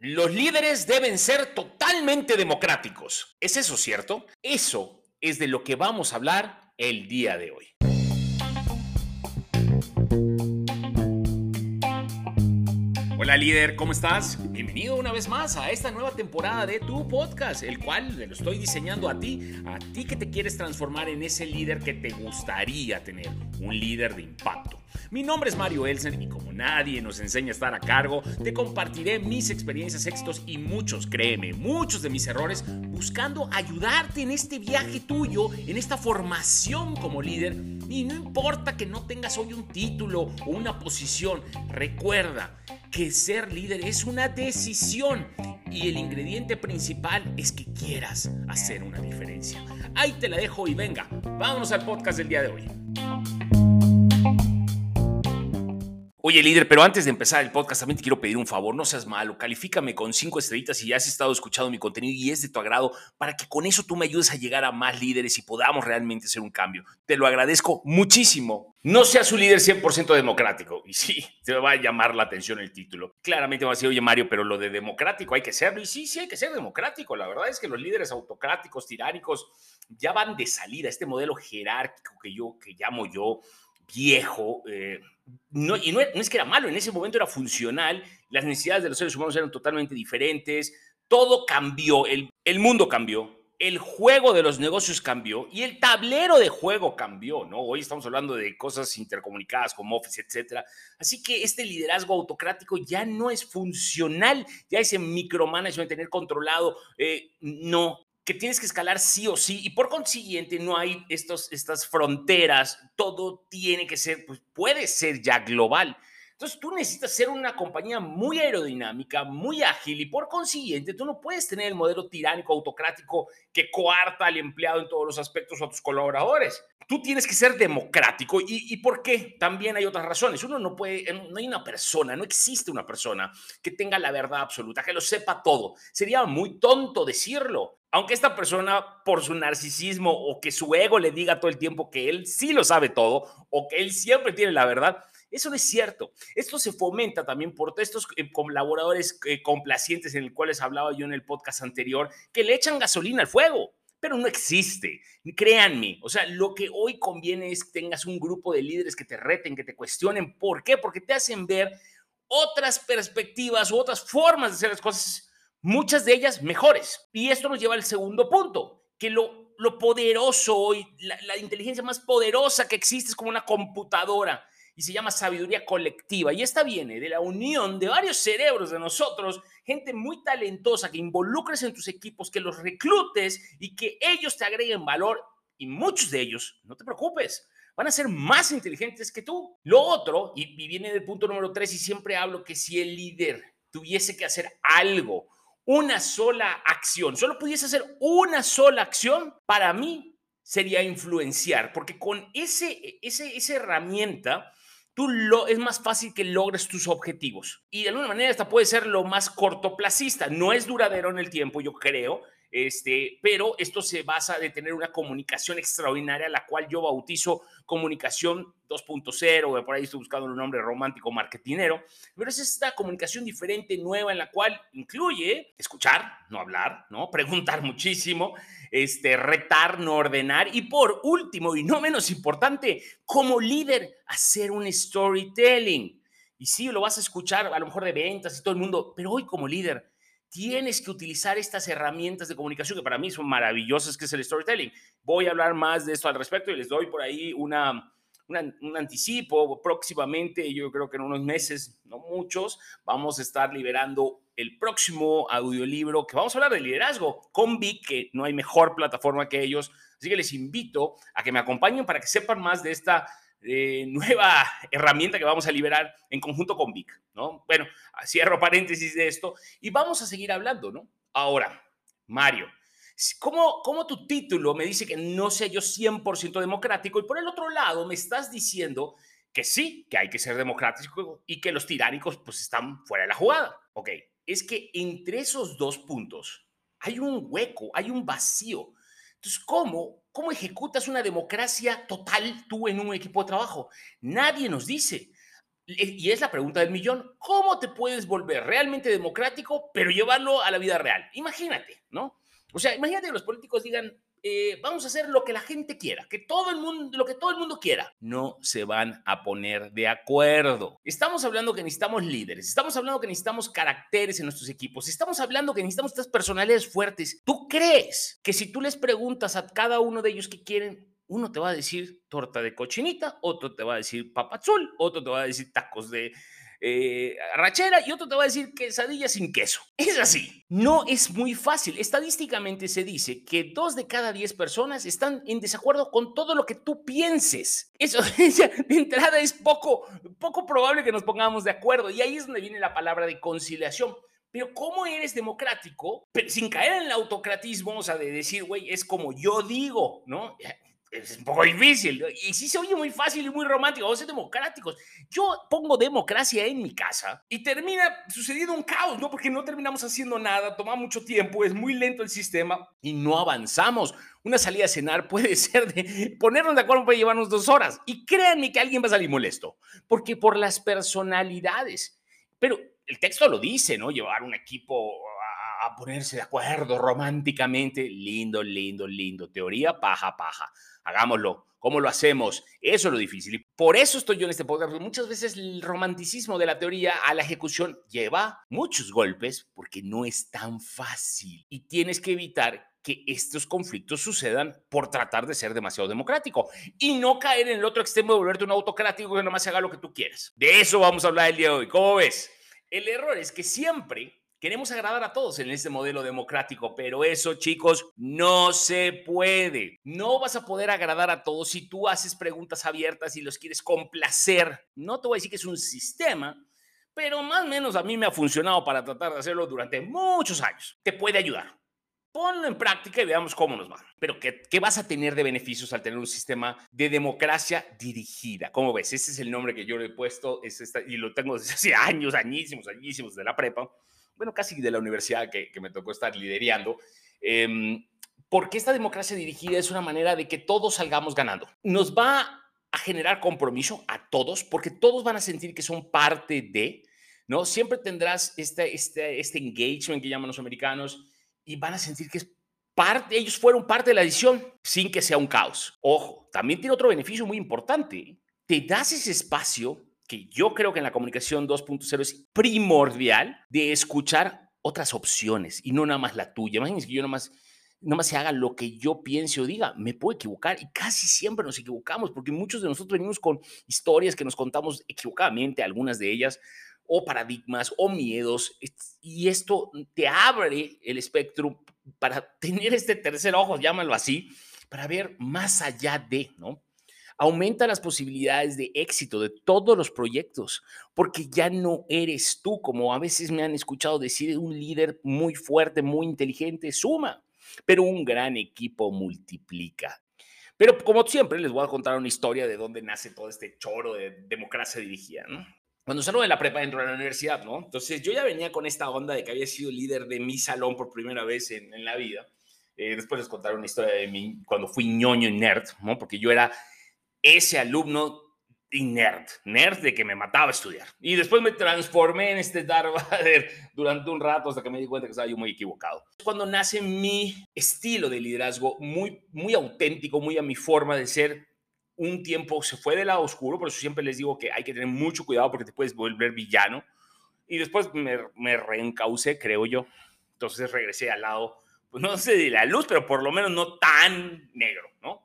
Los líderes deben ser totalmente democráticos. ¿Es eso cierto? Eso es de lo que vamos a hablar el día de hoy. Hola líder, ¿cómo estás? Bienvenido una vez más a esta nueva temporada de tu podcast, el cual lo estoy diseñando a ti, a ti que te quieres transformar en ese líder que te gustaría tener, un líder de impacto. Mi nombre es Mario Elsen y como nadie nos enseña a estar a cargo, te compartiré mis experiencias, éxitos y muchos, créeme, muchos de mis errores, buscando ayudarte en este viaje tuyo, en esta formación como líder. Y no importa que no tengas hoy un título o una posición, recuerda que ser líder es una decisión y el ingrediente principal es que quieras hacer una diferencia. Ahí te la dejo y venga, vámonos al podcast del día de hoy. Oye, líder, pero antes de empezar el podcast, también te quiero pedir un favor, no seas malo, califícame con cinco estrellitas si ya has estado escuchando mi contenido y es de tu agrado, para que con eso tú me ayudes a llegar a más líderes y podamos realmente hacer un cambio. Te lo agradezco muchísimo. No seas un líder 100% democrático. Y sí, te va a llamar la atención el título. Claramente va a decir, oye Mario, pero lo de democrático hay que serlo. Y sí, sí hay que ser democrático. La verdad es que los líderes autocráticos, tiránicos, ya van de salida. Este modelo jerárquico que yo, que llamo yo, viejo, eh, no, y no, es que era malo, en ese momento era funcional, las necesidades de los seres humanos eran totalmente diferentes, todo cambió, el, el mundo cambió, el juego de los negocios cambió y el tablero de juego cambió, ¿no? Hoy estamos hablando de cosas intercomunicadas como Office, etcétera. Así que este liderazgo autocrático ya no es funcional, ya ese micromanagement, tener controlado, eh, no, que tienes que escalar sí o sí y por consiguiente no hay estos, estas fronteras, todo tiene que ser, pues puede ser ya global. Entonces tú necesitas ser una compañía muy aerodinámica, muy ágil y por consiguiente tú no puedes tener el modelo tiránico, autocrático que coarta al empleado en todos los aspectos o a tus colaboradores. Tú tienes que ser democrático. ¿Y, ¿Y por qué? También hay otras razones. Uno no puede, no hay una persona, no existe una persona que tenga la verdad absoluta, que lo sepa todo. Sería muy tonto decirlo aunque esta persona por su narcisismo o que su ego le diga todo el tiempo que él sí lo sabe todo o que él siempre tiene la verdad, eso no es cierto. Esto se fomenta también por estos eh, colaboradores eh, complacientes en el cuales hablaba yo en el podcast anterior, que le echan gasolina al fuego. Pero no existe, créanme. O sea, lo que hoy conviene es que tengas un grupo de líderes que te reten, que te cuestionen. ¿Por qué? Porque te hacen ver otras perspectivas u otras formas de hacer las cosas, muchas de ellas mejores. Y esto nos lleva al segundo punto, que lo, lo poderoso hoy, la, la inteligencia más poderosa que existe es como una computadora y se llama sabiduría colectiva. Y esta viene de la unión de varios cerebros de nosotros, gente muy talentosa, que involucres en tus equipos, que los reclutes y que ellos te agreguen valor. Y muchos de ellos, no te preocupes, van a ser más inteligentes que tú. Lo otro, y, viene del punto número tres, y siempre hablo que si el líder tuviese que hacer algo, una sola acción, solo pudiese hacer una sola acción, para mí sería influenciar, porque con ese, ese, esa herramienta tú lo, es más fácil que logres tus objetivos. Y de alguna manera esta puede ser lo más cortoplacista. No es duradero en el tiempo, yo creo, este, pero esto se basa de tener una comunicación extraordinaria, la cual yo bautizo comunicación 2.0, por ahí estoy buscando un nombre romántico, marketinero, pero es esta comunicación diferente, nueva, en la cual incluye escuchar, no hablar, ¿no? Preguntar muchísimo, este, retar, no ordenar, y por último, y no menos importante, como líder, hacer un storytelling. Y sí, lo vas a escuchar a lo mejor de ventas y todo el mundo, pero hoy como líder, tienes que utilizar estas herramientas de comunicación que para mí son maravillosas, que es el storytelling. Voy a hablar más de esto al respecto y les doy por ahí una, un anticipo. Próximamente, yo creo que en unos meses, no muchos, vamos a estar liberando el próximo audiolibro que vamos a hablar de liderazgo con Vic, que no hay mejor plataforma que ellos. Así que les invito a que me acompañen para que sepan más de esta eh, nueva herramienta que vamos a liberar en conjunto con Vic, ¿no? Bueno, cierro paréntesis de esto y vamos a seguir hablando, ¿no? Ahora, Mario, ¿cómo, cómo tu título me dice que no sea yo 100% democrático y por el otro lado me estás diciendo que sí, que hay que ser democrático y que los tiránicos pues están fuera de la jugada? Ok, es que entre esos dos puntos hay un hueco, hay un vacío. Entonces, ¿cómo ¿Cómo ejecutas una democracia total tú en un equipo de trabajo? Nadie nos dice. Y es la pregunta del millón, ¿cómo te puedes volver realmente democrático, pero llevarlo a la vida real? Imagínate, ¿no? O sea, imagínate que los políticos digan, eh, vamos a hacer lo que la gente quiera, que todo el mundo, lo que todo el mundo quiera. No se van a poner de acuerdo. Estamos hablando que necesitamos líderes, estamos hablando que necesitamos caracteres en nuestros equipos, estamos hablando que necesitamos estas personalidades fuertes. ¿Tú crees que si tú les preguntas a cada uno de ellos qué quieren, uno te va a decir torta de cochinita, otro te va a decir papazul, otro te va a decir tacos de eh, rachera y otro te va a decir quesadilla sin queso. Es así. No es muy fácil. Estadísticamente se dice que dos de cada diez personas están en desacuerdo con todo lo que tú pienses. Eso de entrada es poco, poco probable que nos pongamos de acuerdo. Y ahí es donde viene la palabra de conciliación. Pero ¿cómo eres democrático? sin caer en el autocratismo, o sea, de decir, güey, es como yo digo, ¿no? Es un poco difícil. Y sí se oye muy fácil y muy romántico. Vamos a ser democráticos. Yo pongo democracia en mi casa y termina sucediendo un caos, ¿no? Porque no terminamos haciendo nada, toma mucho tiempo, es muy lento el sistema y no avanzamos. Una salida a cenar puede ser de ponernos de acuerdo puede llevarnos dos horas. Y créanme que alguien va a salir molesto, porque por las personalidades. Pero el texto lo dice, ¿no? Llevar un equipo a ponerse de acuerdo románticamente. Lindo, lindo, lindo. Teoría, paja, paja hagámoslo. ¿Cómo lo hacemos? Eso es lo difícil. Y por eso estoy yo en este podcast. muchas veces el romanticismo de la teoría a la ejecución lleva muchos golpes porque no es tan fácil. Y tienes que evitar que estos conflictos sucedan por tratar de ser demasiado democrático y no caer en el otro extremo de volverte un autocrático que nomás haga lo que tú quieras. De eso vamos a hablar el día de hoy. ¿Cómo ves? El error es que siempre Queremos agradar a todos en este modelo democrático, pero eso, chicos, no se puede. No vas a poder agradar a todos si tú haces preguntas abiertas y los quieres complacer. No te voy a decir que es un sistema, pero más o menos a mí me ha funcionado para tratar de hacerlo durante muchos años. Te puede ayudar. Ponlo en práctica y veamos cómo nos va. Pero ¿qué, ¿qué, vas a tener de beneficios al tener un sistema de democracia dirigida? ¿Cómo ves? Ese es el nombre que yo le he puesto es esta, y lo tengo desde hace años, añísimos, añísimos de la prepa bueno, casi de la universidad que, me tocó estar liderando, em, porque esta democracia dirigida es una manera de que todos salgamos ganando. Nos va a generar compromiso a todos, porque todos van a sentir que son parte de, ¿no? Siempre tendrás este, este, este engagement que llaman los americanos y van a sentir que es parte, ellos fueron parte de la decisión sin que sea un caos. Ojo, también tiene otro beneficio muy importante. Te das ese espacio que yo creo que en la comunicación 2.0 es primordial de escuchar otras opciones y no nada más la tuya. Imagínense que yo nada más, nada más se haga lo que yo piense o diga. Me puedo equivocar y casi siempre nos equivocamos porque muchos de nosotros venimos con historias que nos contamos equivocadamente, algunas de ellas, o paradigmas o miedos. Y esto te abre el espectro para tener este tercer ojo, llámalo así, para ver más allá de, ¿no? Aumenta las posibilidades de éxito de todos los proyectos, porque ya no eres tú, como a veces me han escuchado decir, un líder muy fuerte, muy inteligente, suma, pero un gran equipo multiplica. Pero como siempre, les voy a contar una historia de dónde nace todo este choro de democracia dirigida, ¿no? Cuando salgo de la prepa dentro de la universidad, ¿no? Entonces yo ya venía con esta onda de que había sido líder de mi salón por primera vez en, en la vida. Eh, después les contaré una historia de mí cuando fui ñoño y nerd, ¿no? Porque yo era ese alumno y nerd, nerd de que me mataba estudiar. Y después me transformé en este Darth Vader durante un rato hasta que me di cuenta que estaba yo muy equivocado. Cuando nace mi estilo de liderazgo muy, muy auténtico, muy a mi forma de ser, un tiempo se fue del lado oscuro, por eso siempre les digo que hay que tener mucho cuidado porque te puedes volver villano. Y después me, me reencaucé, creo yo. Entonces regresé al lado, pues no sé de la luz, pero por lo menos no tan negro, ¿no?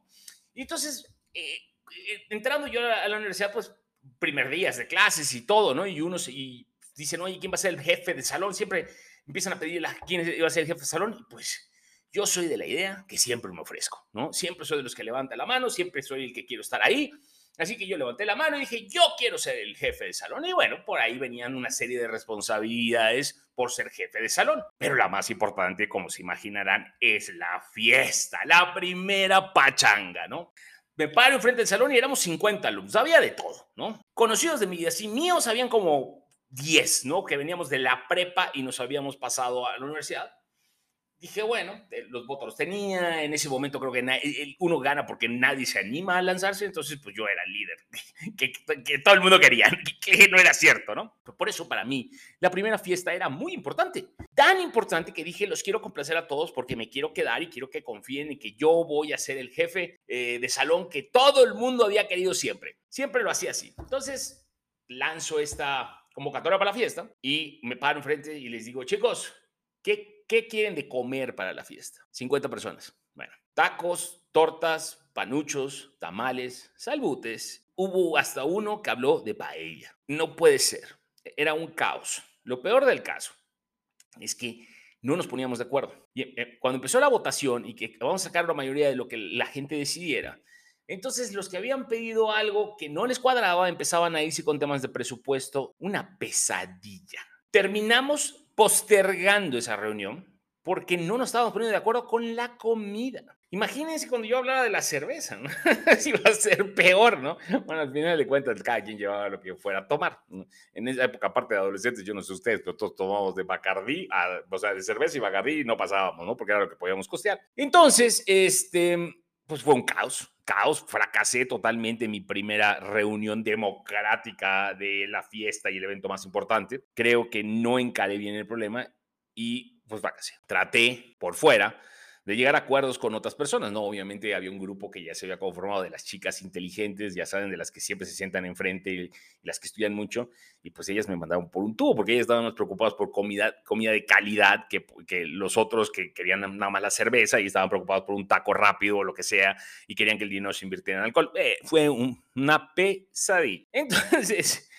Y entonces... Eh, entrando yo a la universidad, pues, primer días de clases y todo, ¿no? Y uno y dicen, oye, ¿quién va a ser el jefe de salón? Siempre empiezan a pedir quién iba a ser el jefe de salón. Y pues yo soy de la idea que siempre me ofrezco, ¿no? Siempre soy de los que levanta la mano, siempre soy el que quiero estar ahí. Así que yo levanté la mano y dije, yo quiero ser el jefe de salón. Y bueno, por ahí venían una serie de responsabilidades por ser jefe de salón. Pero la más importante, como se imaginarán, es la fiesta, la primera pachanga, ¿no? Me paro enfrente del salón y éramos 50 alumnos, había de todo, ¿no? Conocidos de mi sí, míos habían como 10, ¿no? Que veníamos de la prepa y nos habíamos pasado a la universidad. Dije, bueno, eh, los votos tenía, en ese momento creo que uno gana porque nadie se anima a lanzarse, entonces pues yo era el líder, que, todo el mundo quería, que, no era cierto, ¿no? por eso para mí la primera fiesta era muy importante, tan importante que dije, los quiero complacer a todos porque me quiero quedar y quiero que confíen en que yo voy a ser el jefe eh, de salón que todo el mundo había querido siempre. Siempre lo hacía así. Entonces lanzo esta convocatoria para la fiesta y me paro enfrente y les digo, chicos, ¿qué ¿qué quieren de comer para la fiesta? 50 personas. Bueno, tacos, tortas, panuchos, tamales, salbutes. Hubo hasta uno que habló de paella. No puede ser. Era un caos. Lo peor del caso es que no nos poníamos de acuerdo. Y eh, cuando empezó la votación y que vamos a sacar la mayoría de lo que la gente decidiera, entonces los que habían pedido algo que no les cuadraba empezaban a irse con temas de presupuesto. Una pesadilla. Terminamos postergando esa reunión porque no nos estábamos poniendo de acuerdo con la comida. Imagínense cuando yo hablaba de la cerveza, ¿no? si iba a ser peor, ¿no? Bueno, al final de cuentas, cada quien llevaba lo que fuera a tomar. En esa época, aparte de adolescentes, yo no sé ustedes, pero todos tomábamos de Bacardí, o sea, de cerveza y Bacardí y no pasábamos, ¿no? Porque era lo que podíamos costear. Entonces, este, pues fue un caos, caos, fracasé totalmente en mi primera reunión democrática de la fiesta y el evento más importante. Creo que no encaré bien el problema y pues fracasé. Traté por fuera de llegar a acuerdos con otras personas, ¿no? Obviamente había un grupo que ya se había conformado de las chicas inteligentes, ya saben, de las que siempre se sientan enfrente y, las que estudian mucho, y pues ellas me mandaron por un tubo, porque ellas estaban más preocupadas por comida, comida de calidad que, que los otros que querían nada más la cerveza y estaban preocupados por un taco rápido o lo que sea, y querían que el dinero se invirtiera en alcohol. Eh, fue una pesadilla. Entonces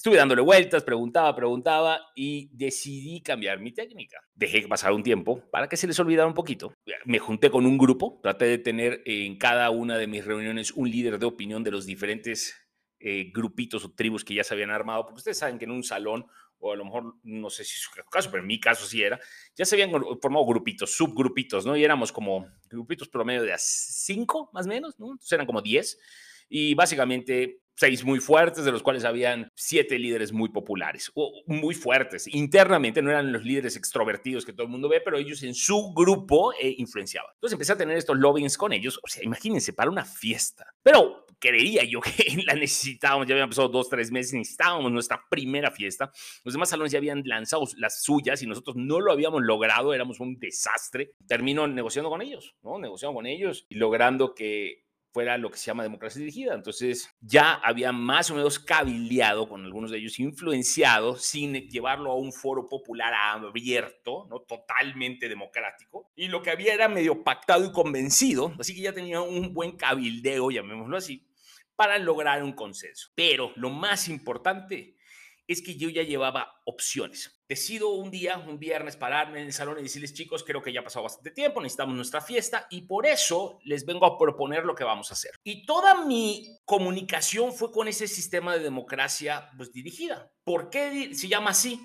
Estuve dándole vueltas, preguntaba, preguntaba y decidí cambiar mi técnica. Dejé que pasara un tiempo para que se les olvidara un poquito. Me junté con un grupo, traté de tener en cada una de mis reuniones un líder de opinión de los diferentes eh, grupitos o tribus que ya se habían armado, porque ustedes saben que en un salón, o a lo mejor no sé si es su caso, pero en mi caso sí era, ya se habían formado grupitos, subgrupitos, ¿no? Y éramos como grupitos promedio de cinco, más o menos, ¿no? Entonces eran como diez. Y básicamente seis muy fuertes, de los cuales habían siete líderes muy populares, o muy fuertes. Internamente no eran los líderes extrovertidos que todo el mundo ve, pero ellos en su grupo eh, influenciaban. Entonces empecé a tener estos lobbyings con ellos. O sea, imagínense, para una fiesta. Pero creía yo que la necesitábamos, ya habían pasado dos, tres meses, necesitábamos nuestra primera fiesta. Los demás salones ya habían lanzado las suyas y nosotros no lo habíamos logrado, éramos un desastre. Termino negociando con ellos, ¿no? Negociando con ellos y logrando que fuera lo que se llama democracia dirigida. Entonces ya había más o menos cabildeado con algunos de ellos, influenciado, sin llevarlo a un foro popular abierto, ¿no? totalmente democrático. Y lo que había era medio pactado y convencido, así que ya tenía un buen cabildeo, llamémoslo así, para lograr un consenso. Pero lo más importante es que yo ya llevaba opciones. Decido un día, un viernes, pararme en el salón y decirles, chicos, creo que ya ha pasado bastante tiempo, necesitamos nuestra fiesta y por eso les vengo a proponer lo que vamos a hacer. Y toda mi comunicación fue con ese sistema de democracia pues, dirigida. ¿Por qué se llama así?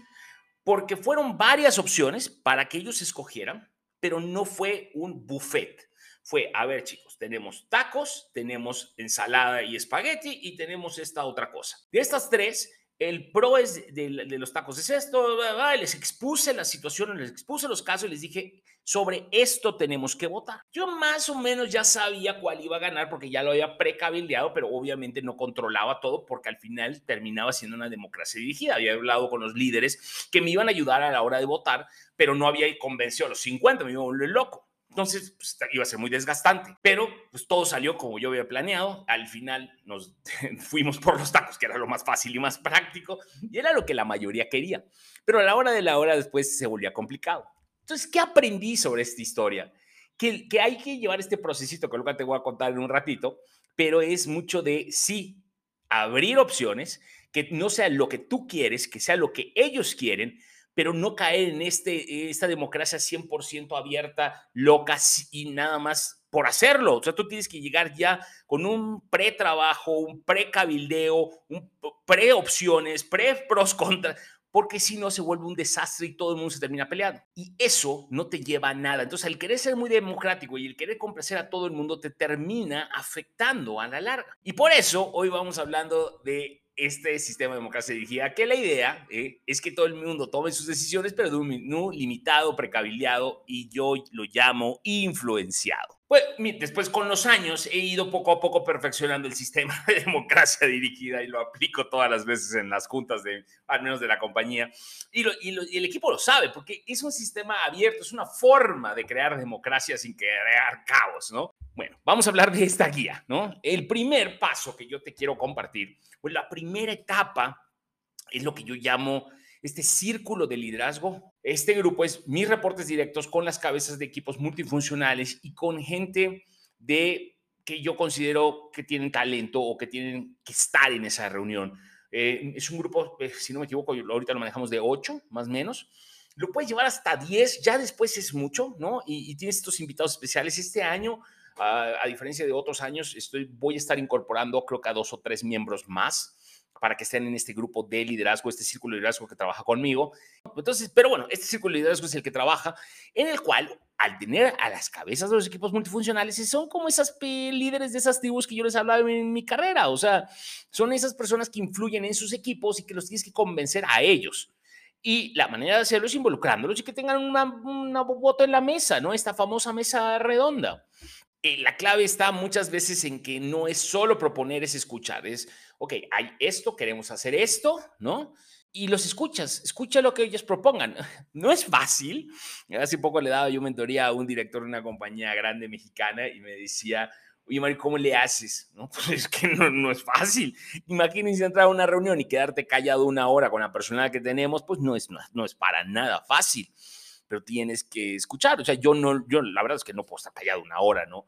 Porque fueron varias opciones para que ellos escogieran, pero no fue un buffet fue, a ver chicos, tenemos tacos, tenemos ensalada y espagueti y tenemos esta otra cosa. De estas tres, el pro es de, los tacos es esto, les expuse la situación, les expuse los casos y les dije, sobre esto tenemos que votar. Yo más o menos ya sabía cuál iba a ganar porque ya lo había precabildeado, pero obviamente no controlaba todo porque al final terminaba siendo una democracia dirigida. Había hablado con los líderes que me iban a ayudar a la hora de votar, pero no había convencido a los 50, me iba a volver loco. Entonces, pues, iba a ser muy desgastante, pero pues todo salió como yo había planeado. Al final nos fuimos por los tacos, que era lo más fácil y más práctico, y era lo que la mayoría quería. Pero a la hora de la hora después se volvía complicado. Entonces, ¿qué aprendí sobre esta historia? Que, hay que llevar este procesito, que luego te voy a contar en un ratito, pero es mucho de sí, abrir opciones, que no sea lo que tú quieres, que sea lo que ellos quieren, pero no caer en este, esta democracia 100% abierta, loca y nada más por hacerlo. O sea, tú tienes que llegar ya con un pre-trabajo, un pre-cabildeo, un pre-opciones, pre-pros contra, porque si no se vuelve un desastre y todo el mundo se termina peleando. Y eso no te lleva a nada. Entonces, el querer ser muy democrático y el querer complacer a todo el mundo te termina afectando a la larga. Y por eso hoy vamos hablando de este sistema de democracia dirigida, que la idea eh, es que todo el mundo tome sus decisiones, pero de un menú limitado, precavileado, y yo lo llamo influenciado. Pues después con los años he ido poco a poco perfeccionando el sistema de democracia dirigida y lo aplico todas las veces en las juntas de, al menos de la compañía. Y, y, el equipo lo sabe porque es un sistema abierto, es una forma de crear democracia sin crear caos, ¿no? Bueno, vamos a hablar de esta guía, ¿no? El primer paso que yo te quiero compartir, pues la primera etapa es lo que yo llamo este círculo de liderazgo. Este grupo es mis reportes directos con las cabezas de equipos multifuncionales y con gente de que yo considero que tienen talento o que tienen que estar en esa reunión. Eh, es un grupo, eh, si no me equivoco, ahorita lo manejamos de 8, más o menos. Lo puedes llevar hasta 10, ya después es mucho, ¿no? Y, y tienes estos invitados especiales. Este año, a diferencia de otros años, estoy, voy a estar incorporando creo que a dos o tres miembros más para que estén en este grupo de liderazgo, este círculo de liderazgo que trabaja conmigo. Entonces, pero bueno, este círculo de liderazgo es el que trabaja, en el cual, al tener a las cabezas de los equipos multifuncionales, son como esas líderes de esas tribus que yo les hablaba en mi carrera. O sea, son esas personas que influyen en sus equipos y que los tienes que convencer a ellos. Y la manera de hacerlo es involucrándolos y que tengan una, una voto en la mesa, ¿no? Esta famosa mesa redonda. Eh, la clave está muchas veces en que no es solo proponer, es escuchar. Es, ok, hay esto, queremos hacer esto, ¿no? Y los escuchas, escucha lo que ellos propongan. No es fácil. Hace poco le daba yo mentoría a un director de una compañía grande mexicana y me decía, oye, Mario, ¿cómo le haces? No, pues es que no, no, es fácil. Imagínense entrar a una reunión y quedarte callado una hora con la persona que tenemos, pues no es, no es para nada fácil. Pero tienes que escuchar. O sea, yo no, yo la verdad es que no puedo estar callado una hora, ¿no?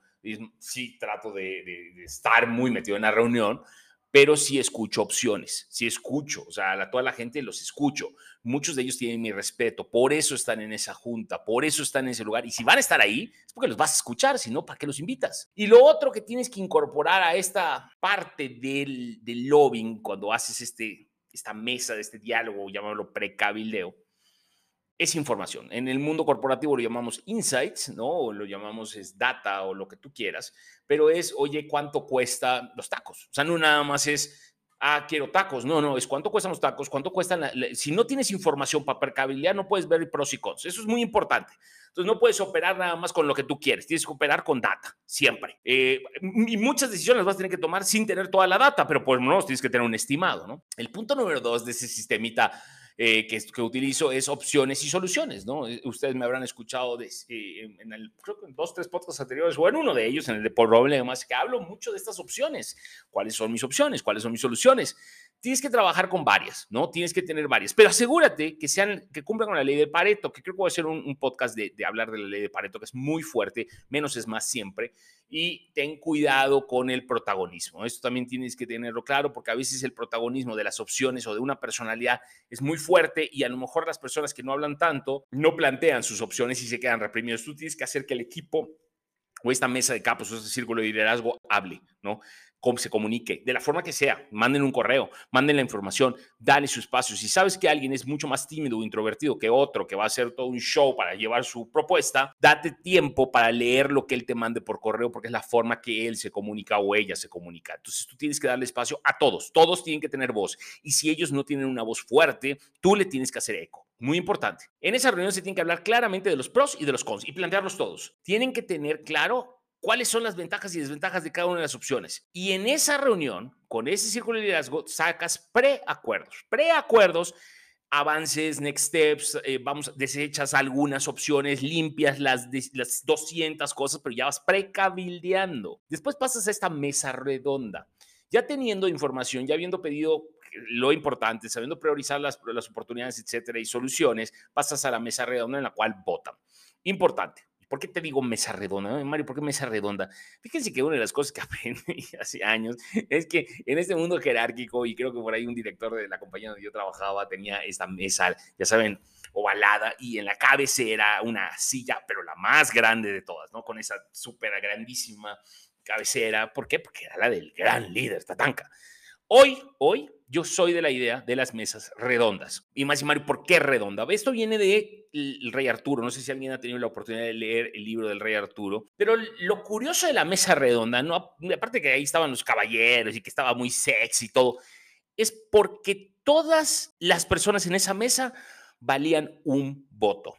sí trato de, estar muy metido en la reunión, pero sí escucho opciones, sí escucho, o sea, a toda la gente los escucho. Muchos de ellos tienen mi respeto, por eso están en esa junta, por eso están en ese lugar. Y si van a estar ahí, es porque los vas a escuchar, si no, ¿para qué los invitas? Y lo otro que tienes que incorporar a esta parte del, del lobbying, cuando haces este, esta mesa de este diálogo, llamémoslo precabildeo, es información. En el mundo corporativo lo llamamos insights, ¿no? O lo llamamos es data o lo que tú quieras, pero es, oye, ¿cuánto cuesta los tacos? O sea, no nada más es, ah, quiero tacos. No, no, es cuánto cuestan los tacos, cuánto cuestan. si no tienes información para percabilidad, no puedes ver pros y cons. Eso es muy importante. Entonces, no puedes operar nada más con lo que tú quieres. Tienes que operar con data, siempre. Eh, y muchas decisiones las vas a tener que tomar sin tener toda la data, pero por lo menos tienes que tener un estimado, ¿no? El punto número dos de ese sistemita eh, que, que, utilizo es opciones y soluciones, ¿no? Eh, ustedes me habrán escuchado eh, en, el, creo que en dos, tres podcasts anteriores, o en uno de ellos, en el de problemas, que hablo mucho de estas opciones. ¿Cuáles son mis opciones? ¿Cuáles son mis soluciones? Tienes que trabajar con varias, ¿no? Tienes que tener varias, pero asegúrate que sean, que cumplan con la ley de Pareto, que creo que voy a hacer un, podcast de, hablar de la ley de Pareto, que es muy fuerte, menos es más siempre, y ten cuidado con el protagonismo. Esto también tienes que tenerlo claro, porque a veces el protagonismo de las opciones o de una personalidad es muy fuerte y a lo mejor las personas que no hablan tanto no plantean sus opciones y se quedan reprimidos. Tú tienes que hacer que el equipo o esta mesa de capos o este círculo de liderazgo hable, ¿no? Se comunique, de la forma que sea, manden un correo, manden la información, dale su espacio. Si sabes que alguien es mucho más tímido o introvertido que otro, que va a hacer todo un show para llevar su propuesta, date tiempo para leer lo que él te mande por correo, porque es la forma que él se comunica o ella se comunica. Entonces tú tienes que darle espacio a todos, todos tienen que tener voz. Y si ellos no tienen una voz fuerte, tú le tienes que hacer eco. Muy importante. En esa reunión se tiene que hablar claramente de los pros y de los cons y plantearlos todos. Tienen que tener claro cuáles son las ventajas y desventajas de cada una de las opciones. Y en esa reunión, con ese círculo de liderazgo, sacas preacuerdos. Preacuerdos, avances, next steps, eh, vamos, desechas algunas opciones, limpias las, las 200 cosas, pero ya vas precabildeando. Después pasas a esta mesa redonda. Ya teniendo información, ya habiendo pedido lo importante, sabiendo priorizar las, las oportunidades, etcétera, y soluciones, pasas a la mesa redonda en la cual votan. Importante, ¿Por qué te digo mesa redonda? Mario, ¿por qué mesa redonda? Fíjense que una de las cosas que aprendí hace años es que en este mundo jerárquico, y creo que por ahí un director de la compañía donde yo trabajaba tenía esta mesa, ya saben, ovalada, y en la cabecera una silla, pero la más grande de todas, ¿no? Con esa súper grandísima cabecera. ¿Por qué? Porque era la del gran líder, Tatanka. Hoy, hoy, yo soy de la idea de las mesas redondas. Y más y Mario, ¿por qué redonda? Esto viene de el rey Arturo. No sé si alguien ha tenido la oportunidad de leer el libro del rey Arturo, pero lo curioso de la mesa redonda, no, aparte que ahí estaban los caballeros y que estaba muy sexy y todo, es porque todas las personas en esa mesa valían un voto,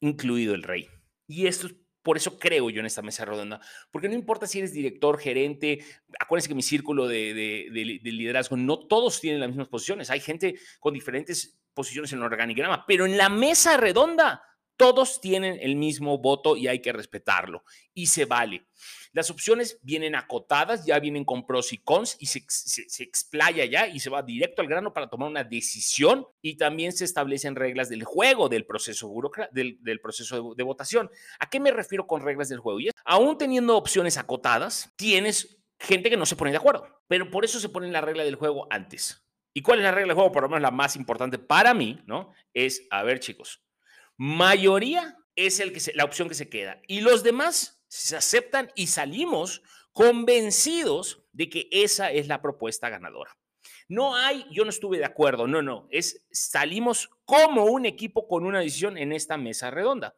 incluido el rey. Y esto es por eso creo yo en esta mesa redonda, porque no importa si eres director, gerente, acuérdense que mi círculo de, de, liderazgo, no todos tienen las mismas posiciones, hay gente con diferentes posiciones en el organigrama, pero en la mesa redonda todos tienen el mismo voto y hay que respetarlo y se vale. Las opciones vienen acotadas, ya vienen con pros y cons y se, se, explaya ya y se va directo al grano para tomar una decisión y también se establecen reglas del juego del proceso, del, del proceso de, votación. ¿A qué me refiero con reglas del juego? Y aún teniendo opciones acotadas, tienes gente que no se pone de acuerdo, pero por eso se pone la regla del juego antes. ¿Y cuál es la regla del juego? Por lo menos la más importante para mí, ¿no? Es, a ver chicos, mayoría es el que la opción que se queda y los demás se aceptan y salimos convencidos de que esa es la propuesta ganadora. No hay, yo no estuve de acuerdo, no, no, es salimos como un equipo con una decisión en esta mesa redonda.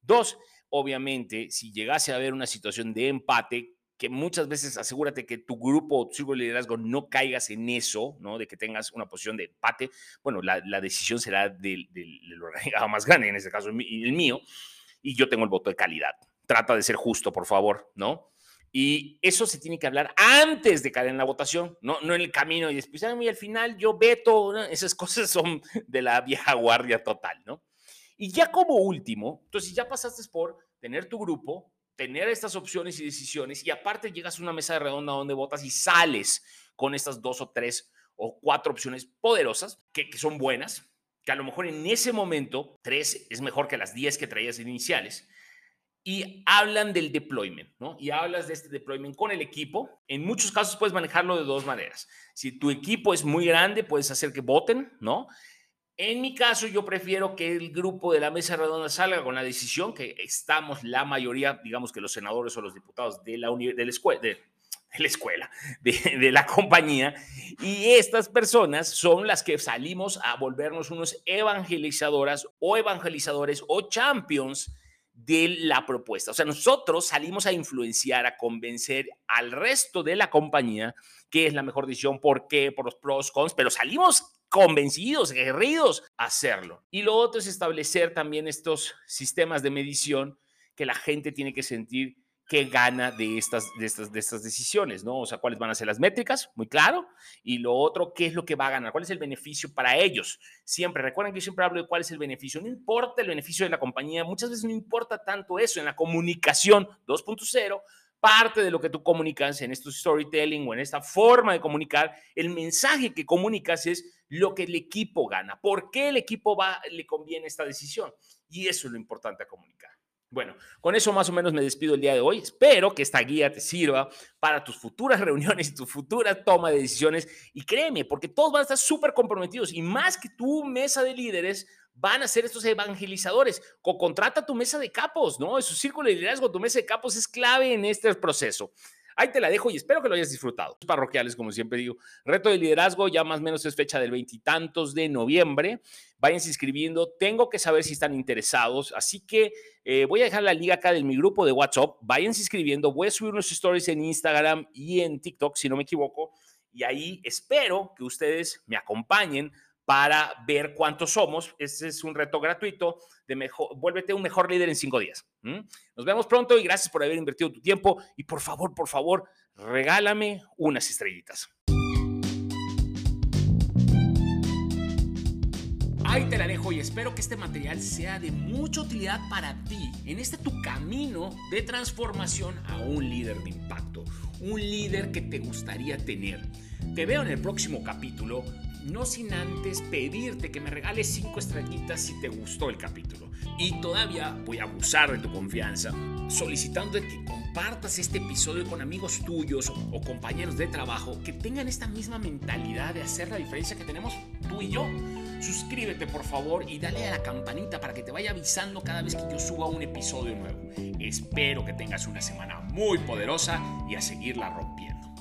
Dos, obviamente, si llegase a haber una situación de empate, que muchas veces asegúrate que tu grupo o tu círculo de liderazgo no caigas en eso, ¿no? De que tengas una posición de empate. Bueno, la, decisión será del, del, organizado más grande, en este caso el mío, y yo tengo el voto de calidad trata de ser justo, por favor, ¿no? Y eso se tiene que hablar antes de caer en la votación, no, no en el camino y después, y al final yo veto, esas cosas son de la vieja guardia total, ¿no? Y ya como último, entonces ya pasaste por tener tu grupo, tener estas opciones y decisiones y aparte llegas a una mesa redonda donde votas y sales con estas dos o tres o cuatro opciones poderosas que, que son buenas, que a lo mejor en ese momento tres es mejor que las diez que traías iniciales y hablan del deployment, ¿no? Y hablas de este deployment con el equipo. En muchos casos puedes manejarlo de dos maneras. Si tu equipo es muy grande, puedes hacer que voten, ¿no? En mi caso, yo prefiero que el grupo de la mesa redonda salga con la decisión que estamos la mayoría, digamos que los senadores o los diputados de la, de la escuela, de, la escuela, de, de, la compañía, y estas personas son las que salimos a volvernos unos evangelizadoras o evangelizadores o champions de la propuesta. O sea, nosotros salimos a influenciar, a convencer al resto de la compañía que es la mejor decisión, por qué, por los pros, cons, pero salimos convencidos, guerridos a hacerlo. Y lo otro es establecer también estos sistemas de medición que la gente tiene que sentir qué gana de estas, de, estas, de estas decisiones, ¿no? O sea, cuáles van a ser las métricas, muy claro, y lo otro, qué es lo que va a ganar, cuál es el beneficio para ellos. Siempre, recuerden que yo siempre hablo de cuál es el beneficio, no importa el beneficio de la compañía, muchas veces no importa tanto eso, en la comunicación 2.0, parte de lo que tú comunicas en estos storytelling o en esta forma de comunicar, el mensaje que comunicas es lo que el equipo gana, por qué el equipo va, le conviene esta decisión, y eso es lo importante a comunicar. Bueno, con eso más o menos me despido el día de hoy. Espero que esta guía te sirva para tus futuras reuniones y tu futura toma de decisiones. Y créeme, porque todos van a estar súper comprometidos y más que tu mesa de líderes van a ser estos evangelizadores. Co contrata tu mesa de capos, ¿no? Es su círculo de liderazgo, tu mesa de capos es clave en este proceso. Ahí te la dejo y espero que lo hayas disfrutado. Parroquiales, como siempre digo. Reto de liderazgo, ya más o menos es fecha del veintitantos de noviembre. Váyanse inscribiendo. Tengo que saber si están interesados. Así que eh, voy a dejar la liga acá de mi grupo de WhatsApp. Váyanse inscribiendo. Voy a subir unos stories en Instagram y en TikTok, si no me equivoco. Y ahí espero que ustedes me acompañen para ver cuántos somos. Este es un reto gratuito de mejor, vuélvete un mejor líder en cinco días. Nos vemos pronto y gracias por haber invertido tu tiempo. Y por favor, por favor, regálame unas estrellitas. Ahí te la dejo y espero que este material sea de mucha utilidad para ti en este tu camino de transformación a un líder de impacto, un líder que te gustaría tener. Te veo en el próximo capítulo no sin antes pedirte que me regales cinco estrellitas si te gustó el capítulo. Y todavía voy a abusar de tu confianza, solicitando que compartas este episodio con amigos tuyos o compañeros de trabajo que tengan esta misma mentalidad de hacer la diferencia que tenemos tú y yo. Suscríbete por favor y dale a la campanita para que te vaya avisando cada vez que yo suba un episodio nuevo. Espero que tengas una semana muy poderosa y a seguirla rompiendo.